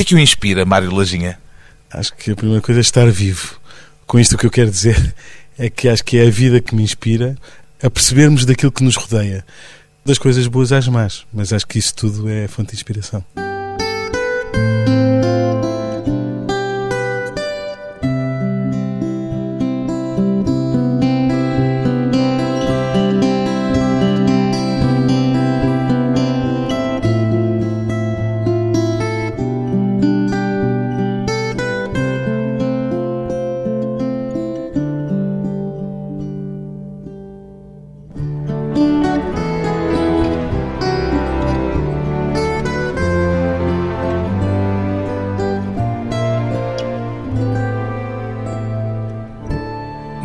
que é que o inspira, Mário Lajinha? Acho que a primeira coisa é estar vivo. Com isto o que eu quero dizer é que acho que é a vida que me inspira a percebermos daquilo que nos rodeia. Das coisas boas às más, mas acho que isso tudo é fonte de inspiração.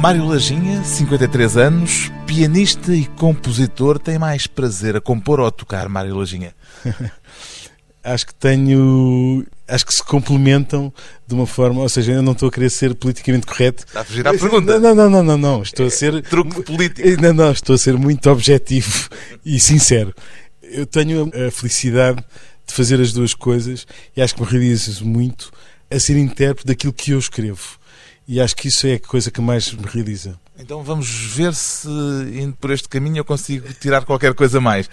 Mário Lajinha, 53 anos, pianista e compositor, tem mais prazer a compor ou a tocar, Mário Lajinha? acho que tenho. Acho que se complementam de uma forma. Ou seja, eu não estou a querer ser politicamente correto. Está a fugir à pergunta. Não, não, não, não, não. Estou a ser. Truque político. Não, não, estou a ser muito objetivo e sincero. Eu tenho a felicidade de fazer as duas coisas e acho que me realizo muito a ser intérprete daquilo que eu escrevo. E acho que isso é a coisa que mais me realiza. Então vamos ver se, indo por este caminho, eu consigo tirar qualquer coisa mais.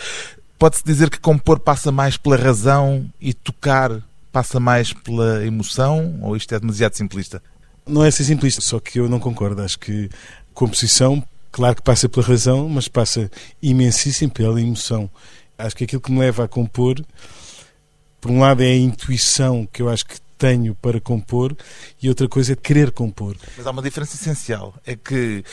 Pode-se dizer que compor passa mais pela razão e tocar passa mais pela emoção? Ou isto é demasiado simplista? Não é ser simplista, só que eu não concordo. Acho que composição, claro que passa pela razão, mas passa imensíssimo pela emoção. Acho que aquilo que me leva a compor, por um lado, é a intuição que eu acho que tenho para compor e outra coisa é querer compor. Mas há uma diferença essencial, é que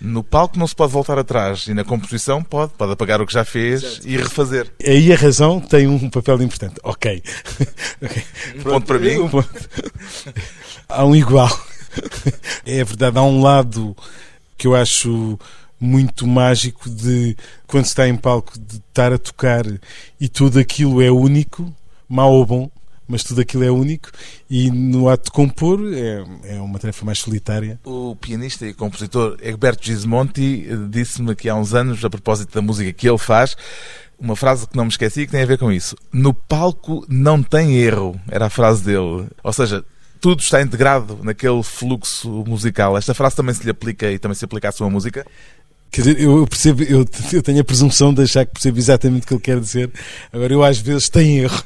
no palco não se pode voltar atrás e na composição pode, pode apagar o que já fez Exato. e refazer. Aí a razão tem um papel importante. Ok. okay. Um ponto para mim. Um ponto. há um igual. É verdade, há um lado que eu acho muito mágico de quando se está em palco de estar a tocar e tudo aquilo é único, mau ou bom, mas tudo aquilo é único e no ato de compor é, é uma tarefa mais solitária. O pianista e compositor Egberto Gismonti eh, disse-me aqui há uns anos, a propósito da música que ele faz, uma frase que não me esqueci que tem a ver com isso. No palco não tem erro, era a frase dele. Ou seja, tudo está integrado naquele fluxo musical. Esta frase também se lhe aplica e também se aplica à sua música? Quer dizer, eu percebo, eu, eu tenho a presunção de achar que percebo exatamente o que ele quer dizer. Agora, eu às vezes tenho erro.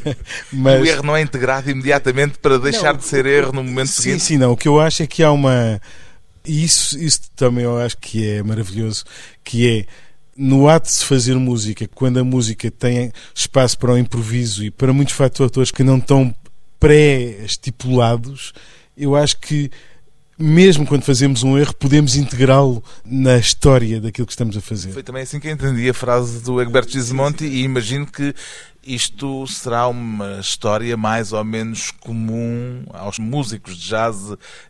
Mas... O erro não é integrado imediatamente para deixar não, de ser erro no momento sim, seguinte? Sim, sim, não. O que eu acho é que há uma. E isso, isso também eu acho que é maravilhoso, que é no ato de se fazer música, quando a música tem espaço para o improviso e para muitos fatores que não estão pré-estipulados, eu acho que mesmo quando fazemos um erro, podemos integrá-lo na história daquilo que estamos a fazer. Foi também assim que entendi a frase do Egberto Gismonti e imagino que isto será uma história mais ou menos comum aos músicos de jazz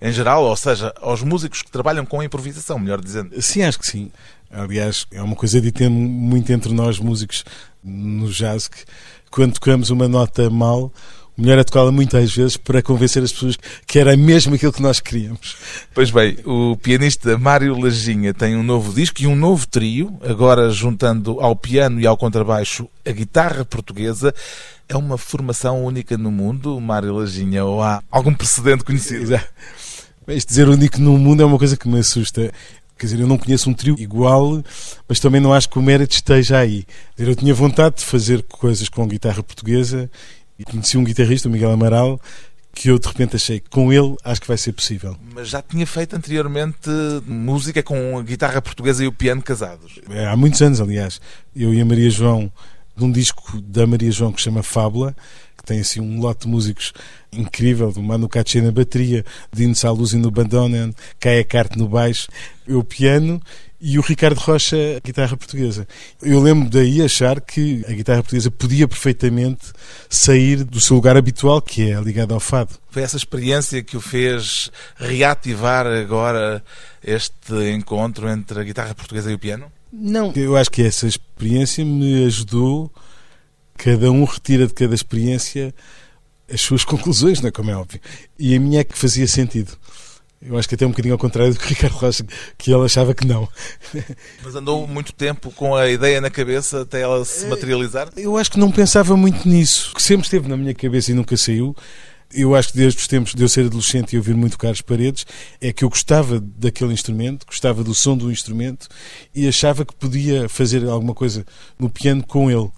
em geral, ou seja, aos músicos que trabalham com a improvisação, melhor dizendo. Sim, acho que sim. Aliás, é uma coisa dita muito entre nós músicos no jazz que quando tocamos uma nota mal, melhor é tocá-la muitas vezes para convencer as pessoas que era mesmo aquilo que nós queríamos. Pois bem, o pianista Mário Lajinha tem um novo disco e um novo trio, agora juntando ao piano e ao contrabaixo a guitarra portuguesa. É uma formação única no mundo, Mário Lajinha, ou há algum precedente conhecido? Exato. Isto dizer único no mundo é uma coisa que me assusta. Quer dizer, eu não conheço um trio igual, mas também não acho que o mérito esteja aí. Eu tinha vontade de fazer coisas com guitarra portuguesa e conheci um guitarrista, o Miguel Amaral, que eu de repente achei que com ele acho que vai ser possível. Mas já tinha feito anteriormente música com a guitarra portuguesa e o piano casados? É, há muitos anos, aliás. Eu e a Maria João, num disco da Maria João que se chama Fábula, que tem assim um lote de músicos incrível, do Manu Katché na bateria, Dino Saluzzi no bandoneon, Caia Carte no baixo, eu piano e o Ricardo Rocha, guitarra portuguesa. Eu lembro daí achar que a guitarra portuguesa podia perfeitamente sair do seu lugar habitual, que é ligado ao fado. Foi essa experiência que o fez reativar agora este encontro entre a guitarra portuguesa e o piano? Não, eu acho que essa experiência me ajudou. Cada um retira de cada experiência as suas conclusões, não é como é óbvio. E a minha é que fazia sentido Eu acho que até um bocadinho ao contrário do que o Ricardo Rocha, que ele achava que não. Mas andou muito tempo com a ideia na cabeça até ela se materializar? Eu acho que não pensava muito nisso. O que sempre esteve na minha cabeça e nunca saiu eu acho que desde os tempos de eu ser adolescente e ouvir muito Carlos Paredes, é que eu gostava daquele instrumento, gostava do som do instrumento e achava que podia fazer alguma coisa no piano com ele.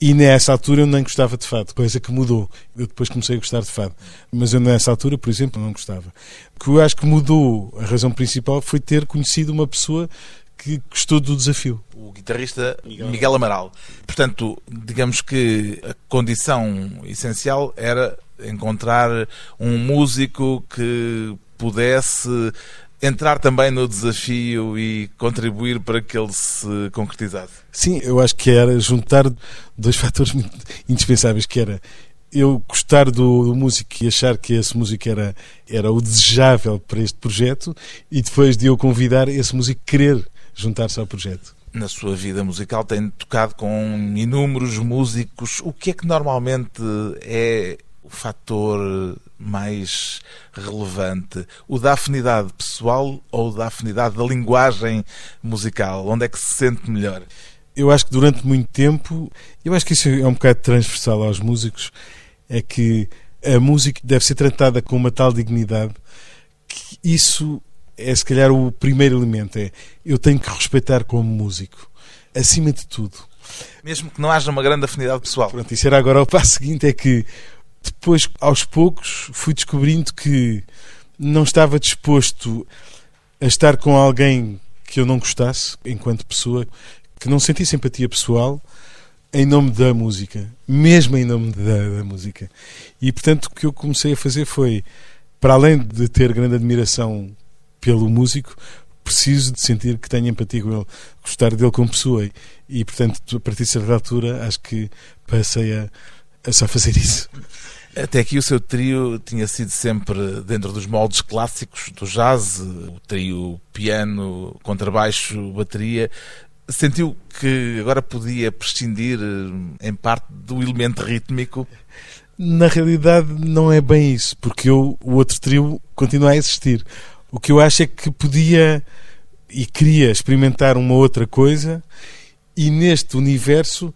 E nessa altura eu nem gostava de fado, coisa que mudou. Eu depois comecei a gostar de fado. Mas eu nessa altura, por exemplo, não gostava. O que eu acho que mudou, a razão principal, foi ter conhecido uma pessoa que gostou do desafio. O guitarrista Miguel, Miguel Amaral. Portanto, digamos que a condição essencial era encontrar um músico que pudesse entrar também no desafio e contribuir para que ele se concretizasse? Sim, eu acho que era juntar dois fatores indispensáveis, que era eu gostar do, do, músico e achar que esse músico era, era o desejável para este projeto e depois de eu convidar esse músico querer juntar-se ao projeto. Na sua vida musical tem tocado com inúmeros músicos. O que é que normalmente é o fator mais relevante? O da afinidade pessoal ou da afinidade da linguagem musical? Onde é que se sente melhor? Eu acho que durante muito tempo, eu acho que isso é um bocado transversal aos músicos, é que a música deve ser tratada com uma tal dignidade que isso é se calhar o primeiro elemento, é eu tenho que respeitar como músico, acima de tudo. Mesmo que não haja uma grande afinidade pessoal. Pronto, isso era agora o passo seguinte, é que depois, aos poucos, fui descobrindo que não estava disposto a estar com alguém que eu não gostasse, enquanto pessoa, que não sentia simpatia pessoal, em nome da música, mesmo em nome da, da, música. E portanto o que eu comecei a fazer foi, para além de ter grande admiração pelo músico, preciso de sentir que tenho empatia com ele, gostar dele como pessoa. E, portanto, a partir de certa altura, acho que passei a só fazer isso. Até aqui o seu trio tinha sido sempre dentro dos moldes clássicos do jazz, o trio piano, contrabaixo, bateria. Sentiu que agora podia prescindir em parte do elemento rítmico? Na realidade não é bem isso, porque eu, o outro trio continua a existir. O que eu acho é que podia e queria experimentar uma outra coisa e neste universo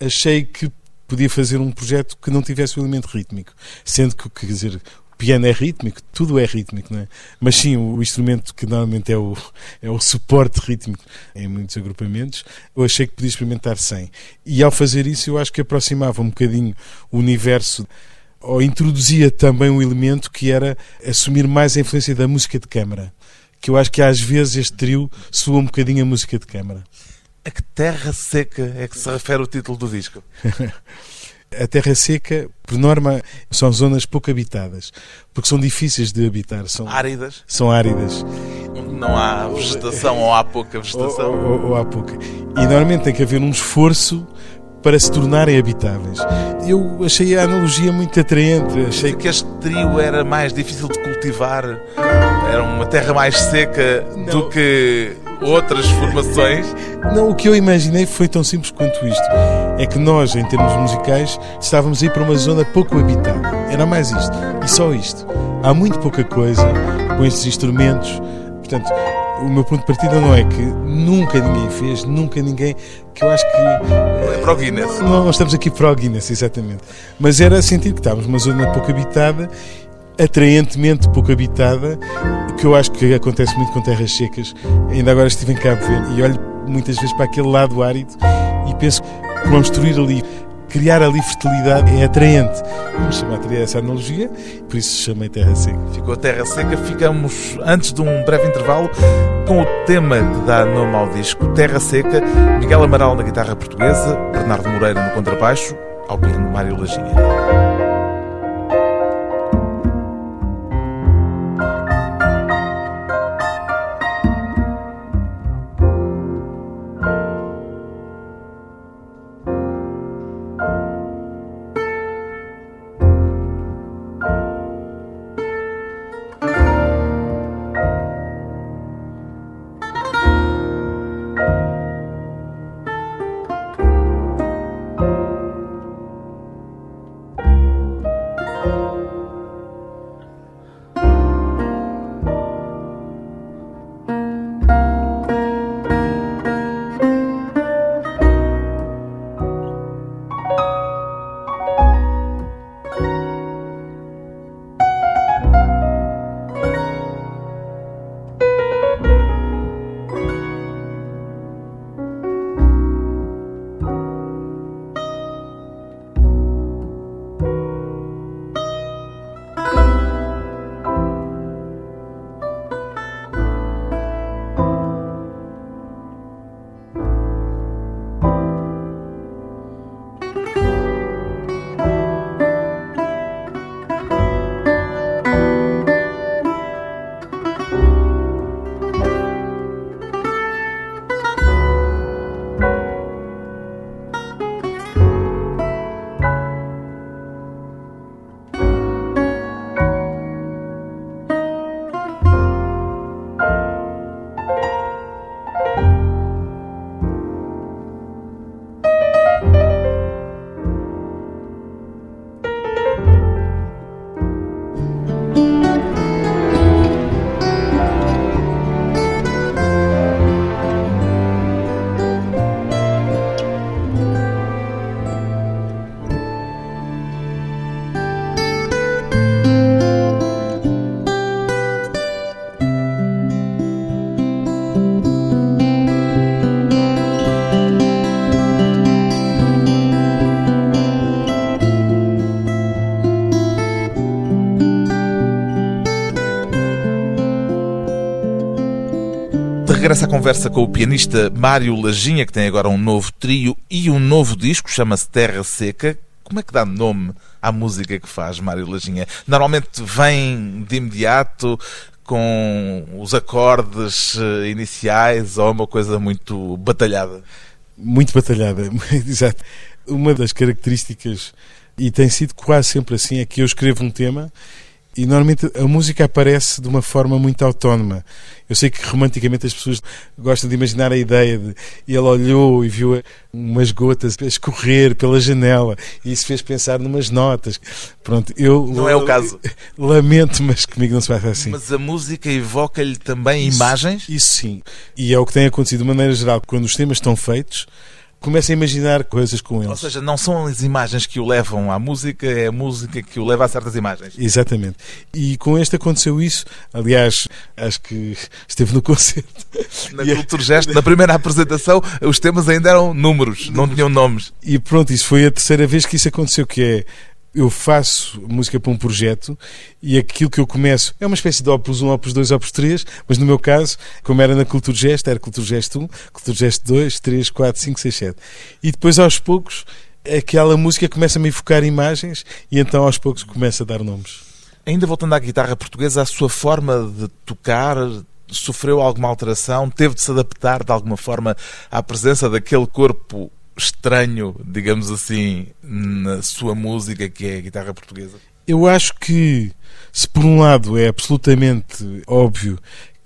achei que podia fazer um projeto que não tivesse o elemento rítmico. Sendo que, quer dizer, o piano é rítmico, tudo é rítmico, não é? Mas sim, o instrumento que normalmente é o, é o suporte rítmico em muitos agrupamentos, eu achei que podia experimentar sem. E ao fazer isso, eu acho que aproximava um bocadinho o universo ou introduzia também um elemento que era assumir mais a influência da música de câmara. Que eu acho que às vezes este trio soa um bocadinho a música de câmara. A que terra seca é que se refere o título do disco? a terra seca, por norma, são zonas pouco habitadas, porque são difíceis de habitar. São áridas? São áridas. Onde não há vegetação ou há pouca vegetação? Ou, ou, ou há pouca. E normalmente tem que haver um esforço para se tornarem habitáveis. Eu achei a analogia muito atraente. Achei que este trio era mais difícil de cultivar, era uma terra mais seca não. do que outras formações? Não, o que eu imaginei foi tão simples quanto isto. É que nós, em termos musicais, estávamos a ir para uma zona pouco habitada. Era mais isto. E só isto. Há muito pouca coisa com estes instrumentos. Portanto, o meu ponto de partida não é que nunca ninguém fez, nunca ninguém. que eu acho que. É para o Guinness. Não, nós estamos aqui para o Guinness, exatamente. Mas era sentir que estávamos numa zona pouco habitada atraentemente pouco habitada, que eu acho que acontece muito com terras secas. Ainda agora estive em Cabo Verde e olho muitas vezes para aquele lado árido e penso que construir ali, criar ali fertilidade é atraente. Vamos chamar a essa analogia, por isso chamei Terra Seca. Ficou Terra Seca. Ficamos, antes de um breve intervalo, com o tema que dá nome ao disco, Terra Seca, Miguel Amaral na guitarra portuguesa, Bernardo Moreira no contrabaixo, ao piano Mário Lajinha. Regressa à conversa com o pianista Mário Lajinha, que tem agora um novo trio e um novo disco, chama-se Terra Seca. Como é que dá nome à música que faz Mário Lajinha? Normalmente vem de imediato com os acordes eh, iniciais ou é uma coisa muito batalhada? Muito batalhada, exato. Uma das características, e tem sido quase sempre assim, é que eu escrevo um tema e normalmente a música aparece de uma forma muito autónoma. Eu sei que romanticamente as pessoas gostam de imaginar a ideia de ele olhou e viu umas gotas a escorrer pela janela e isso fez pensar numas notas. Pronto, eu não é o caso. Lamento, mas comigo não se faz assim. Mas a música evoca-lhe também isso, imagens? Isso sim. E é o que tem acontecido de maneira geral quando os temas estão feitos começa a imaginar coisas com eles. Ou seja, não são as imagens que o levam à música, é a música que o leva a certas imagens. Exatamente. E com este aconteceu isso. Aliás, acho que esteve no concerto. Na Cultura Gesto, na primeira apresentação, os temas ainda eram números, não tinham nomes. E pronto, isso foi a terceira vez que isso aconteceu, que é eu faço música para um projeto e aquilo que eu começo é uma espécie de Opus 1, Opus 2, Opus 3, mas no meu caso, como era na Cultura Gesto, era Cultura Gesto 1, Cultura Gesto 2, 3, 4, 5, 6, 7. E depois, aos poucos, aquela música começa a me enfocar imagens e então, aos poucos, começa a dar nomes. Ainda voltando à guitarra portuguesa, a sua forma de tocar sofreu alguma alteração? Teve de se adaptar de alguma forma à presença daquele corpo estranho, digamos assim, na sua música, que é a guitarra portuguesa? Eu acho que, se por um lado é absolutamente óbvio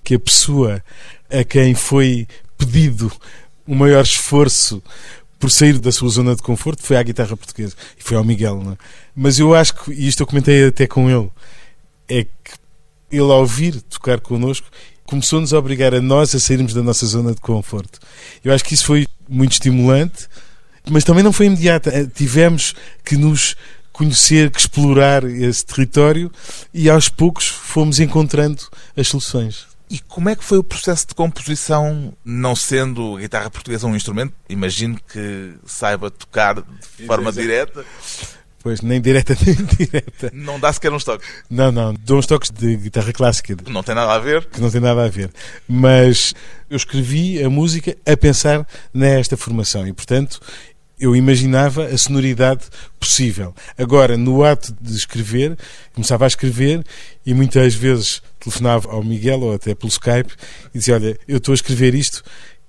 que a pessoa a quem foi pedido o maior esforço por sair da sua zona de conforto foi à guitarra portuguesa e foi ao Miguel. Não é? Mas eu acho que, e isto eu comentei até com ele, é que ele ao vir tocar connosco começou-nos a obrigar a nós a sairmos da nossa zona de conforto. Eu acho que isso foi muito estimulante, mas também não foi imediata. Eh, tivemos que nos conhecer, que explorar esse território e aos poucos fomos encontrando as soluções. E como é que foi o processo de composição, não sendo a guitarra portuguesa um instrumento? Imagino que saiba tocar de forma Exato. direta. Pois, nem direta nem indireta. Não dá sequer uns toques? Não, não. Dou uns toques de guitarra clássica. Que não tem nada a ver? Que não tem nada a ver. Mas eu escrevi a música a pensar nesta formação e, portanto, eu imaginava a sonoridade possível. Agora, no ato de escrever, começava a escrever e muitas vezes telefonava ao Miguel ou até pelo Skype e dizia: Olha, eu estou a escrever isto,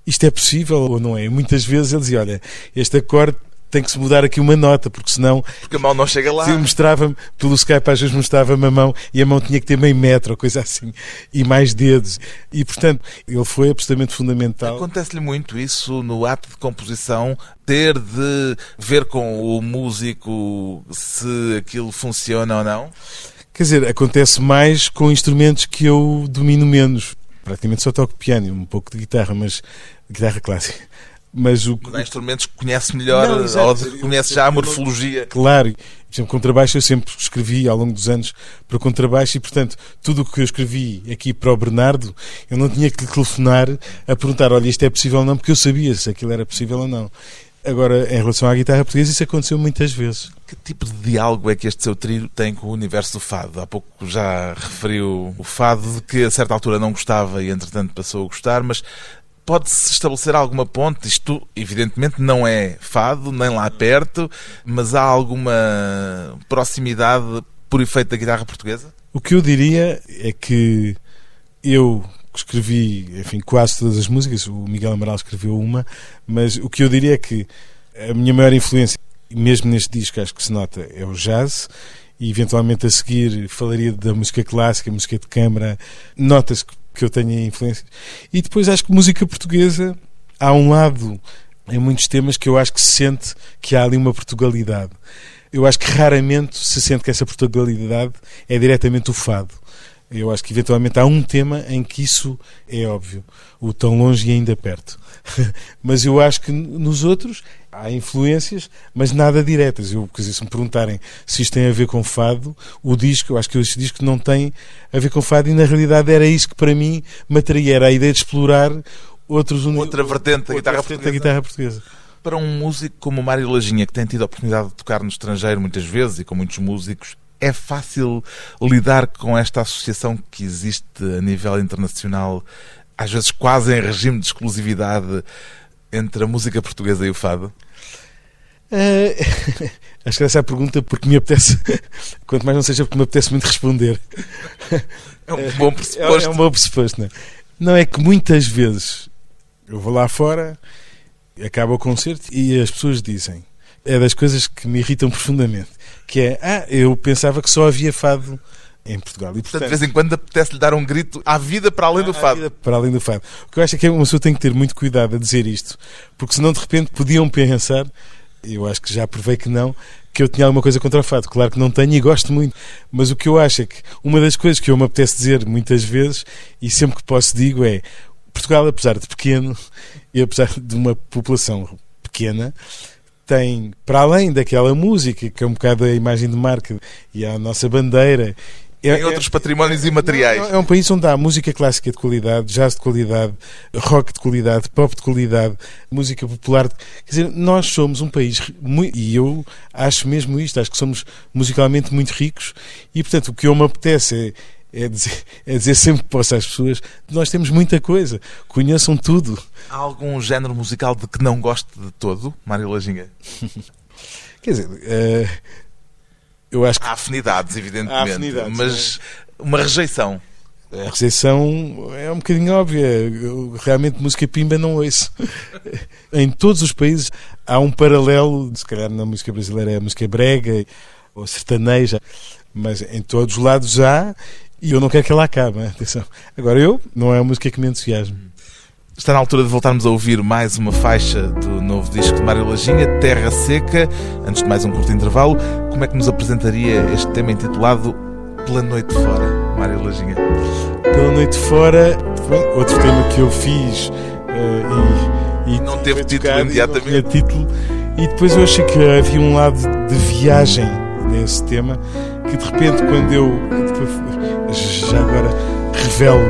isto é possível ou não é? Muitas vezes ele dizia: Olha, este acorde tem que se mudar aqui uma nota, porque senão. Porque a mão não chega lá. Mostrava-me, pelo Skype às vezes mostrava-me a mão e a mão tinha que ter meio metro ou coisa assim, e mais dedos. E portanto, ele foi absolutamente fundamental. Acontece-lhe muito isso no ato de composição, ter de ver com o músico se aquilo funciona ou não? Quer dizer, acontece mais com instrumentos que eu domino menos. Praticamente só toco piano, um pouco de guitarra, mas guitarra clássica mas o há instrumentos que conhece melhor não, ou conhece já a morfologia. Claro, por exemplo, contrabaixo eu sempre escrevi ao longo dos anos para contrabaixo e, portanto, tudo o que eu escrevi aqui para o Bernardo, eu não tinha que lhe telefonar a perguntar, olha, isto é possível ou não, porque eu sabia se aquilo era possível ou não. Agora, em relação à guitarra portuguesa, isso aconteceu muitas vezes. Que tipo de diálogo é que este seu trio tem com o universo do fado? Há pouco já referiu o fado de que a certa altura não gostava e entretanto passou a gostar, mas Pode-se estabelecer alguma ponte? Isto, evidentemente, não é fado, nem lá perto, mas há alguma proximidade por efeito da guitarra portuguesa? O que eu diria é que eu escrevi, enfim, quase todas as músicas, o Miguel Amaral escreveu uma, mas o que eu diria é que a minha maior influência, mesmo neste disco, acho que se nota, é o jazz e eventualmente a seguir falaria da música clássica, música de câmara. Nota-se que que eu tenha influência. E depois acho que música portuguesa há um lado em muitos temas que eu acho que se sente que há ali uma Portugalidade. Eu acho que raramente se sente que essa Portugalidade é diretamente o fado. Eu acho que eventualmente há um tema em que isso é óbvio, o tão longe e ainda perto. mas eu acho que nos outros há influências, mas nada diretas. Eu, quer dizer, se me perguntarem se isto tem a ver com fado, o disco, eu acho que este disco não tem a ver com fado e na realidade era isso que para mim me atraía, era a ideia de explorar outros outra vertente da guitarra, vertente da guitarra portuguesa. Para um músico como o Mário Lajinha, que tem tido a oportunidade de tocar no estrangeiro muitas vezes e com muitos músicos, é fácil lidar com esta associação que existe a nível internacional às vezes quase em regime de exclusividade entre a música portuguesa e o fado? Uh, acho que essa é a pergunta porque me apetece, quanto mais não seja porque me apetece muito responder. É um bom pressuposto. É, é um bom pressuposto, não é? Não é que muitas vezes eu vou lá fora, acaba o concerto e as pessoas dizem, é das coisas que me irritam profundamente, que é, ah, eu pensava que só havia fado em Portugal. E, portanto, de vez em quando apetece-lhe dar um grito à vida para além do fado. para além do fado. O que eu acho é que uma pessoa tem que ter muito cuidado a dizer isto, porque senão de repente podiam pensar, eu acho que já provei que não, que eu tinha alguma coisa contra o fado. Claro que não tenho e gosto muito. Mas o que eu acho é que uma das coisas que eu me apetece dizer muitas vezes, e sempre que posso digo, é Portugal, apesar de pequeno e apesar de uma população pequena, tem, para além daquela música, que é um bocado a imagem de marca e a nossa bandeira é, em outros é, patrimónios imateriais. É, é um país onde há música clássica de qualidade, jazz de qualidade, rock de qualidade, pop de qualidade, música popular. Quer dizer, nós somos um país, muito, e eu acho mesmo isto, acho que somos musicalmente muito ricos, e portanto o que eu me apetece é, é dizer, é dizer sempre que posso às pessoas nós temos muita coisa, conheçam tudo. Há algum género musical de que não goste de todo, Mário Lajinha? Quer dizer, uh, eu acho que... Há afinidades, evidentemente, Há afinidades, mas é. uma rejeição. A rejeição é um bocadinho óbvia. Eu, realmente música pimba não ouço. em todos os países há um paralelo, se calhar na música brasileira é a música brega ou sertaneja, mas em todos os lados há e eu não quero que ela acabe. Atenção. Agora eu, não é a música que me entusiasma. Está na altura de voltarmos a ouvir mais uma faixa do novo disco de Mário Lajinha, Terra Seca. Antes de mais um curto intervalo, como é que nos apresentaria este tema intitulado Pela Noite Fora, Mário Lajinha? Pela Noite Fora, outro tema que eu fiz uh, e, e, Não teve título imediatamente. Não título, e depois eu achei que havia um lado de viagem nesse tema que de repente, quando eu já agora revelo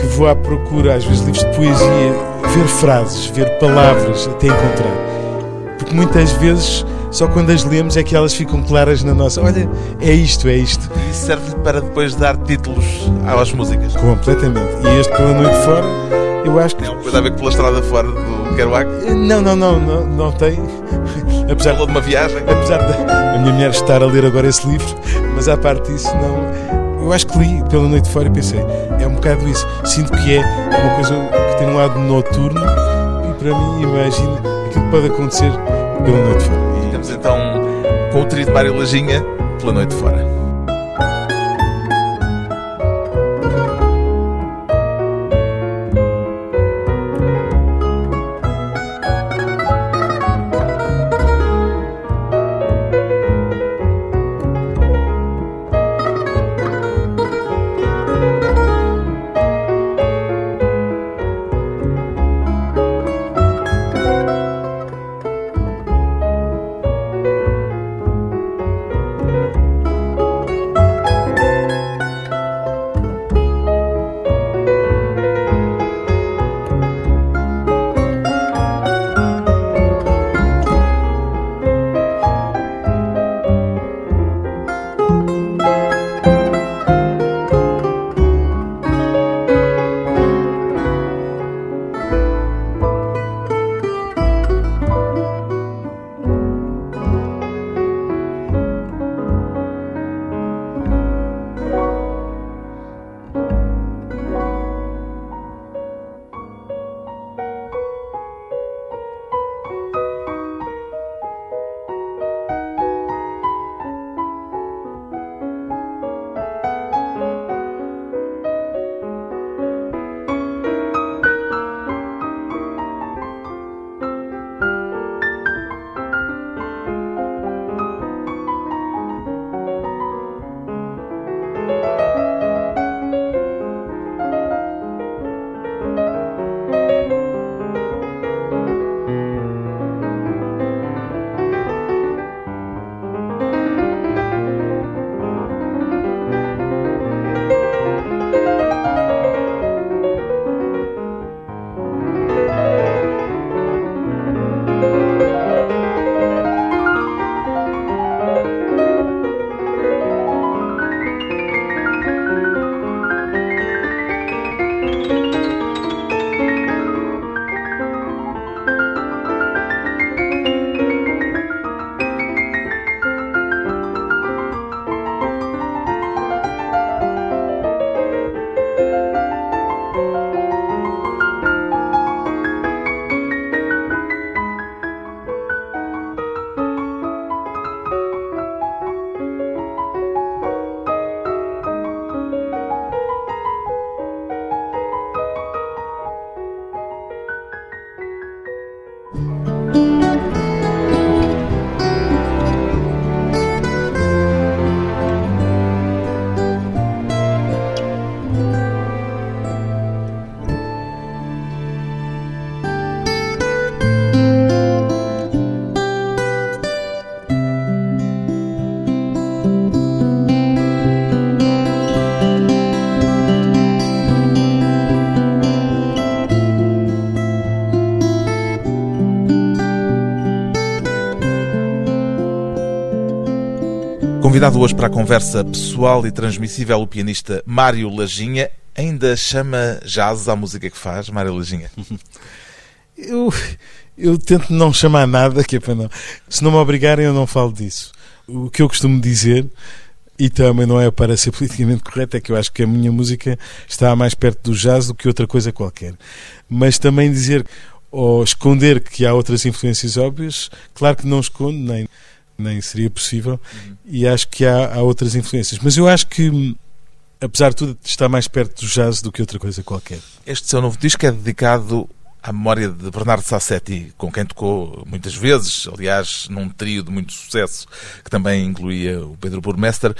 que vou à procura, às vezes, livros de poesia, ver frases, ver palavras até encontrar. Porque muitas vezes, só quando as lemos é que elas ficam claras na nossa. Olha, é isto, é isto. E isso serve para depois dar títulos às músicas. Completamente. E este Pela Noite Fora, eu acho que. Tem alguma coisa a ver com Pela Estrada Fora do Kerouac? Não, não, não, não, não tem. Apesar de uma viagem. Apesar da minha mulher estar a ler agora esse livro, mas à parte disso, não eu acho que li pela noite fora e pensei, é um bocado isso. Sinto que é uma coisa que tem um lado noturno e para mim imagino aquilo que pode acontecer pela noite fora. E... Ficamos então com o trio de Mário Lajinha pela noite fora. Convidado hoje para a conversa pessoal e transmissível o pianista Mário Lajinha. Ainda chama jazz à música que faz, Mário Lajinha? Eu, eu tento não chamar nada, que é para não. Se não me obrigarem, eu não falo disso. O que eu costumo dizer, e também não é para ser politicamente correto, é que eu acho que a minha música está mais perto do jazz do que outra coisa qualquer. Mas também dizer ou esconder que há outras influências óbvias, claro que não escondo, nem, nem seria possível, uhum. e acho que há, há outras influências. Mas eu acho que apesar de tudo, está mais perto do jazz do que outra coisa qualquer. Este seu novo disco é dedicado à memória de Bernardo Sassetti, com quem tocou muitas vezes, aliás, num trio de muito sucesso, que também incluía o Pedro Burmester.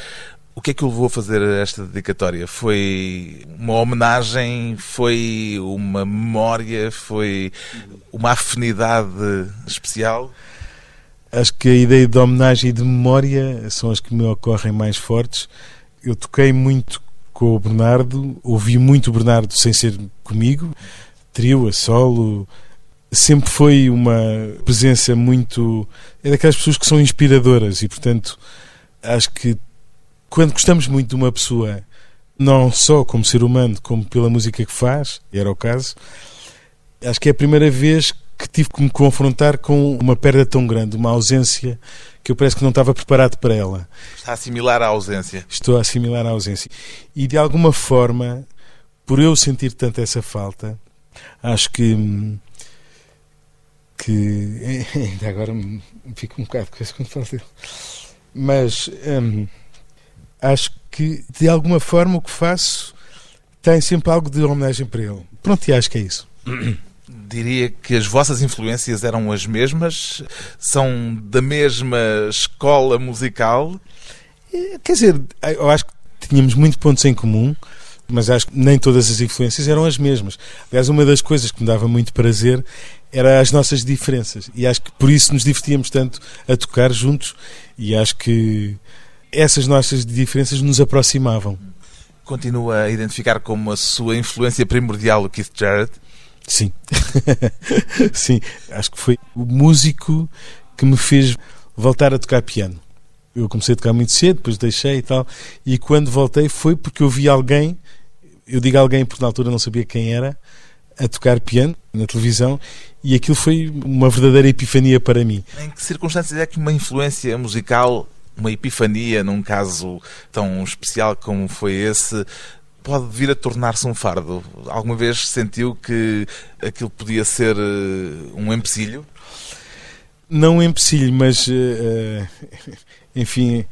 O que é que o levou a fazer esta dedicatória? Foi uma homenagem? Foi uma memória? Foi uma afinidade especial? Acho que a ideia de homenagem e de memória são as que me ocorrem mais fortes. Eu toquei muito com o Bernardo, ouvi muito o Bernardo sem ser comigo, trio, a solo, sempre foi uma presença muito. É daquelas pessoas que são inspiradoras e, portanto, acho que quando gostamos muito de uma pessoa, não só como ser humano, como pela música que faz, era o caso, acho que é a primeira vez que tive que me confrontar com uma perda tão grande, uma ausência que eu parece que não estava preparado para ela. Está a assimilar a ausência. Estou a assimilar a ausência. E de alguma forma, por eu sentir tanto essa falta, acho que que ainda agora fico um bocado com isso quando falo dele. Mas hum, acho que de alguma forma o que faço tem sempre algo de homenagem para ele. Pronto, e acho que é isso. Diria que as vossas influências eram as mesmas? São da mesma escola musical? Eh, quer dizer, eu acho que tínhamos muitos pontos em comum mas acho que nem todas as influências eram as mesmas. Aliás, uma das coisas que me dava muito prazer era as nossas diferenças e acho que por isso nos divertíamos tanto a tocar juntos e acho que essas nossas diferenças nos aproximavam. Continua a identificar como a sua influência primordial o Keith Jarrett? Sim. Sim, acho que foi o músico que me fez voltar a tocar piano. Eu comecei a tocar muito cedo, depois deixei e tal, e quando voltei foi porque eu vi alguém eu digo alguém porque na altura não sabia quem era, a tocar piano na televisão e aquilo foi uma verdadeira epifania para mim. Em que circunstâncias é que uma influência musical, uma epifania, num caso tão especial como foi esse, pode vir a tornar-se um fardo? Alguma vez sentiu que aquilo podia ser eh, um empecilho? Não um empecilho, mas uh, enfim,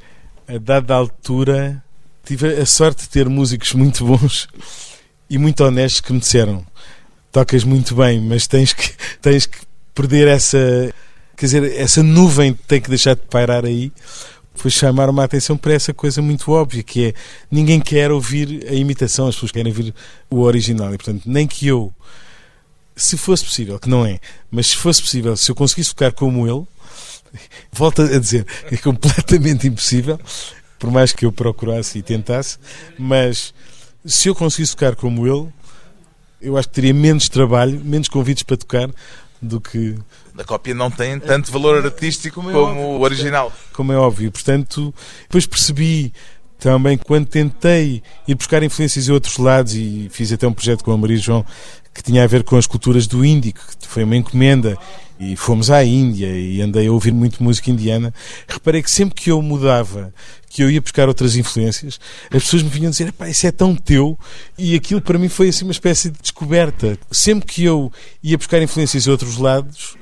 a dada altura tive a sorte de ter músicos muito bons e muito honestos que me disseram tocas muito bem, mas tens que, tens que perder essa quer dizer, essa nuvem tem que deixar de pairar aí foi chamar uma atenção para essa coisa muito óbvia que é, ninguém quer ouvir a imitação, as pessoas querem ouvir o original. E portanto, nem que eu se fosse possível, que não é mas se fosse possível, se eu conseguisse tocar como ele volto a dizer, é completamente impossível por mais que eu procurasse e tentasse, mas se eu conseguisse tocar como ele, eu acho que teria menos trabalho, menos convites para tocar do que. A cópia não tem tanto valor artístico como, é como o original. Como é óbvio. Portanto, depois percebi também quando tentei ir buscar influências em outros lados e fiz até um projeto com a Maria João que tinha a ver com as culturas do Índico, que foi uma encomenda e fomos à Índia e andei a ouvir muito música indiana, reparei que sempre que eu mudava, que eu ia buscar outras influências, as pessoas me vinham dizer, isso é tão teu, e aquilo para mim foi assim uma espécie de descoberta. Sempre que eu ia buscar influências de outros lados,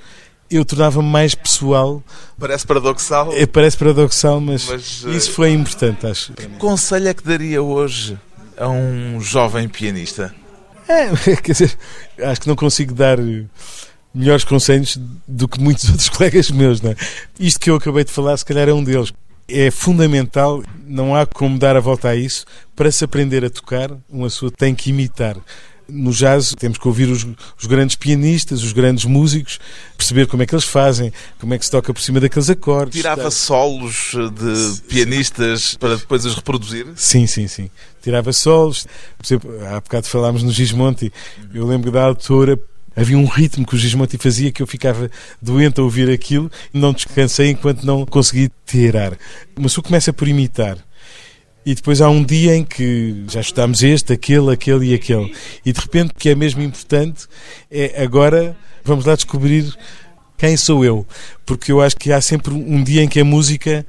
eu tornava-me mais pessoal. Parece paradoxal. É, parece paradoxal, mas, mas isso foi importante, acho. Que conselho é que daria hoje a um jovem pianista? É, quer dizer, acho que não consigo dar melhores conselhos do que muitos outros colegas meus. Não é? Isto que eu acabei de falar, se calhar é um deles. É fundamental, não há como dar a volta a isso. Para se aprender a tocar, uma pessoa tem que imitar. No jazz temos que ouvir os, os, grandes pianistas, os grandes músicos, perceber como é que eles fazem, como é que se toca por cima daqueles acordes. Tirava tá. solos de pianistas para depois os reproduzir? Sim, sim, sim. Tirava solos. Por exemplo, há bocado falámos no Gismonti, eu lembro da autora havia um ritmo que o Gismonti fazia que eu ficava doente a ouvir aquilo e não descansei enquanto não consegui tirar. Mas o começa por imitar. E depois há um dia em que já estudámos este, aquele, aquele e aquele. E de repente, o que é mesmo importante é agora vamos lá descobrir quem sou eu. Porque eu acho que há sempre um dia em que a música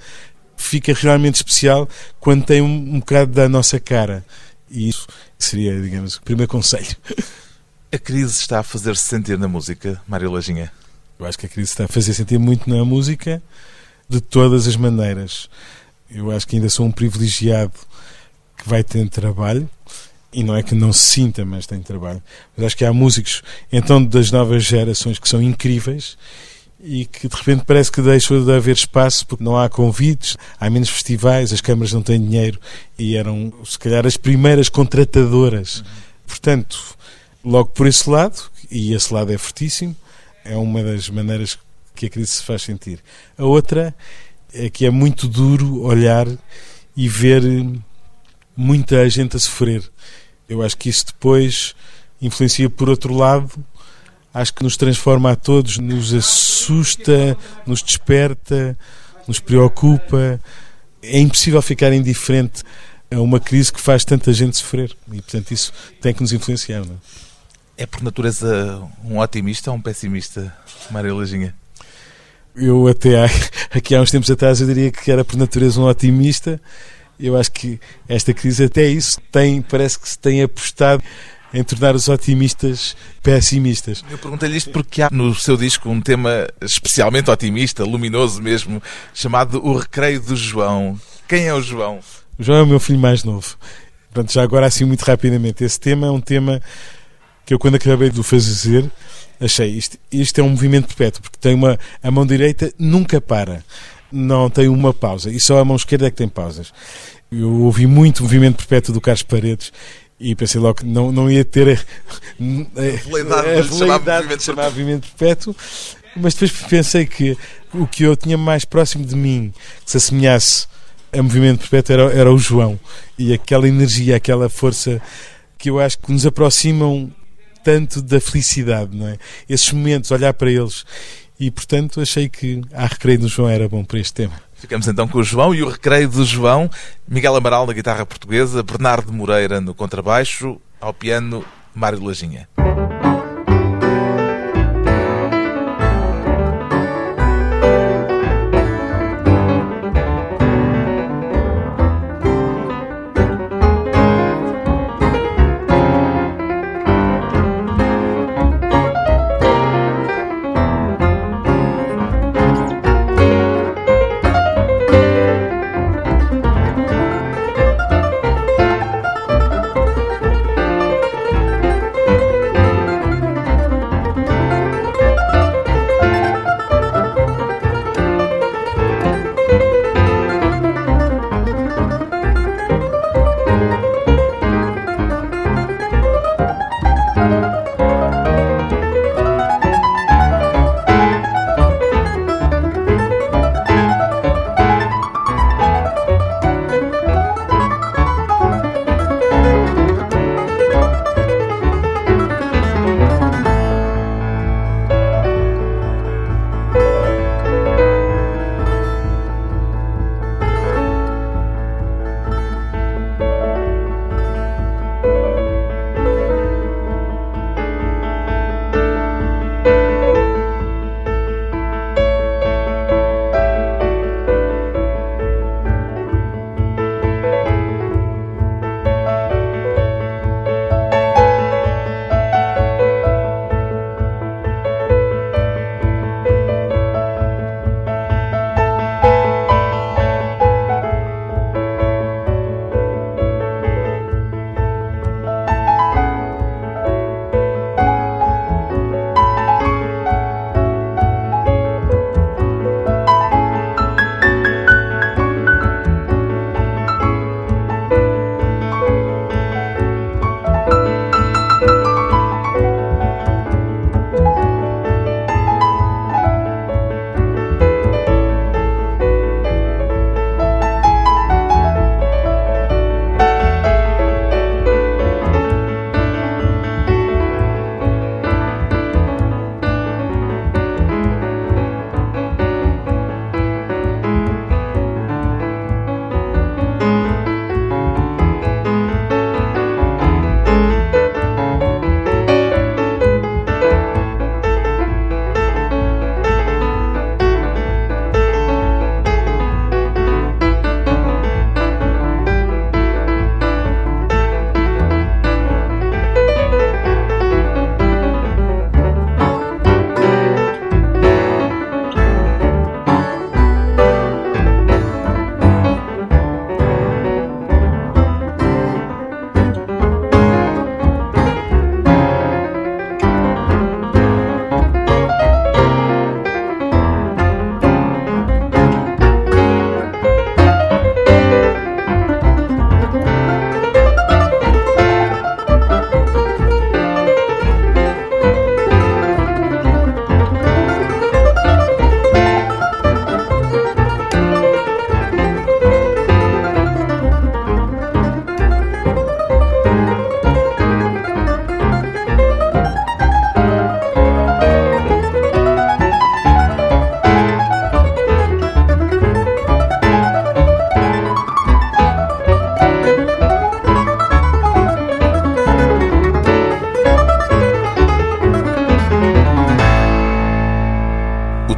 fica realmente especial quando tem um, um bocado da nossa cara. E isso seria, digamos, o primeiro conselho. A crise está a fazer-se sentir na música, Mário Lajinha? Eu acho que a crise está a fazer sentir muito na música de todas as maneiras. Eu acho que ainda sou um privilegiado que vai tendo trabalho e não é que não se sinta, mas tem trabalho. Mas acho que há músicos, então, das novas gerações que são incríveis e que de repente parece que deixou de haver espaço porque não há convites, há menos festivais, as câmaras não têm dinheiro e eram, se calhar, as primeiras contratadoras. Uhum. Portanto, logo por esse lado, e esse lado é fortíssimo, é uma das maneiras que a crise se faz sentir. A outra é que é muito duro olhar e ver muita gente a sofrer. Eu acho que isso depois influencia por outro lado, acho que nos transforma a todos, nos assusta, nos desperta, nos preocupa. É impossível ficar indiferente a uma crise que faz tanta gente sofrer e, portanto, isso tem que nos influenciar. Não é? é por natureza um otimista ou um pessimista, Mário Lajinha? Eu até aqui há uns tempos atrás eu diria que era por natureza um otimista. Eu acho que esta crise até isso tem, parece que se tem apostado em tornar os otimistas pessimistas. Eu perguntei-lhe isto porque há no seu disco um tema especialmente otimista, luminoso mesmo, chamado O Recreio do João. Quem é o João? O João é o meu filho mais novo. Pronto, já agora assim muito rapidamente. Esse tema é um tema que eu quando acabei de o fazer achei isto, isto é um movimento perpétuo, porque tem uma, a mão direita nunca para, não tem uma pausa, e só a mão esquerda é que tem pausas. Eu ouvi muito o movimento perpétuo do Carlos Paredes e pensei logo que não, não ia ter a, a, a veleidade de chamar movimento perpétuo, mas depois pensei que o que eu tinha mais próximo de mim, que se assemelhasse a movimento perpétuo, era, era o João, e aquela energia, aquela força que eu acho que nos aproximam tanto da felicidade, não é? Esses momentos, olhar para eles. E, portanto, achei que a Recreio do João era bom para este tema. Ficamos então com o João e o Recreio do João. Miguel Amaral na guitarra portuguesa, Bernardo Moreira no contrabaixo, ao piano, Mário Lajinha.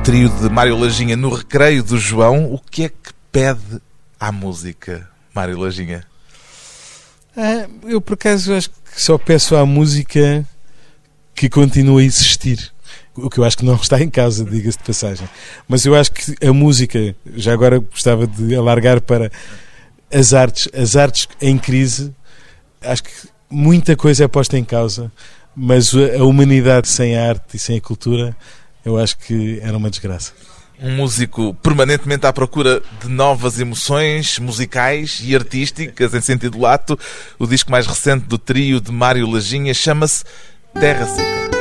Trio de Mário Lajinha no recreio do João. O que é que pede à música, Mário Lajinha? Ah, eu, por acaso, acho que só peço à música que continue a existir. O que eu acho que não está em causa, diga-se de passagem. Mas eu acho que a música, já agora gostava de alargar para as artes, as artes em crise, acho que muita coisa é posta em causa, mas a humanidade sem a arte e sem a cultura, eu acho que era uma desgraça. Um músico permanentemente à procura de novas emoções musicais e artísticas em sentido lato. O disco mais recente do trio de Mário Lajinha chama-se Terra Seca.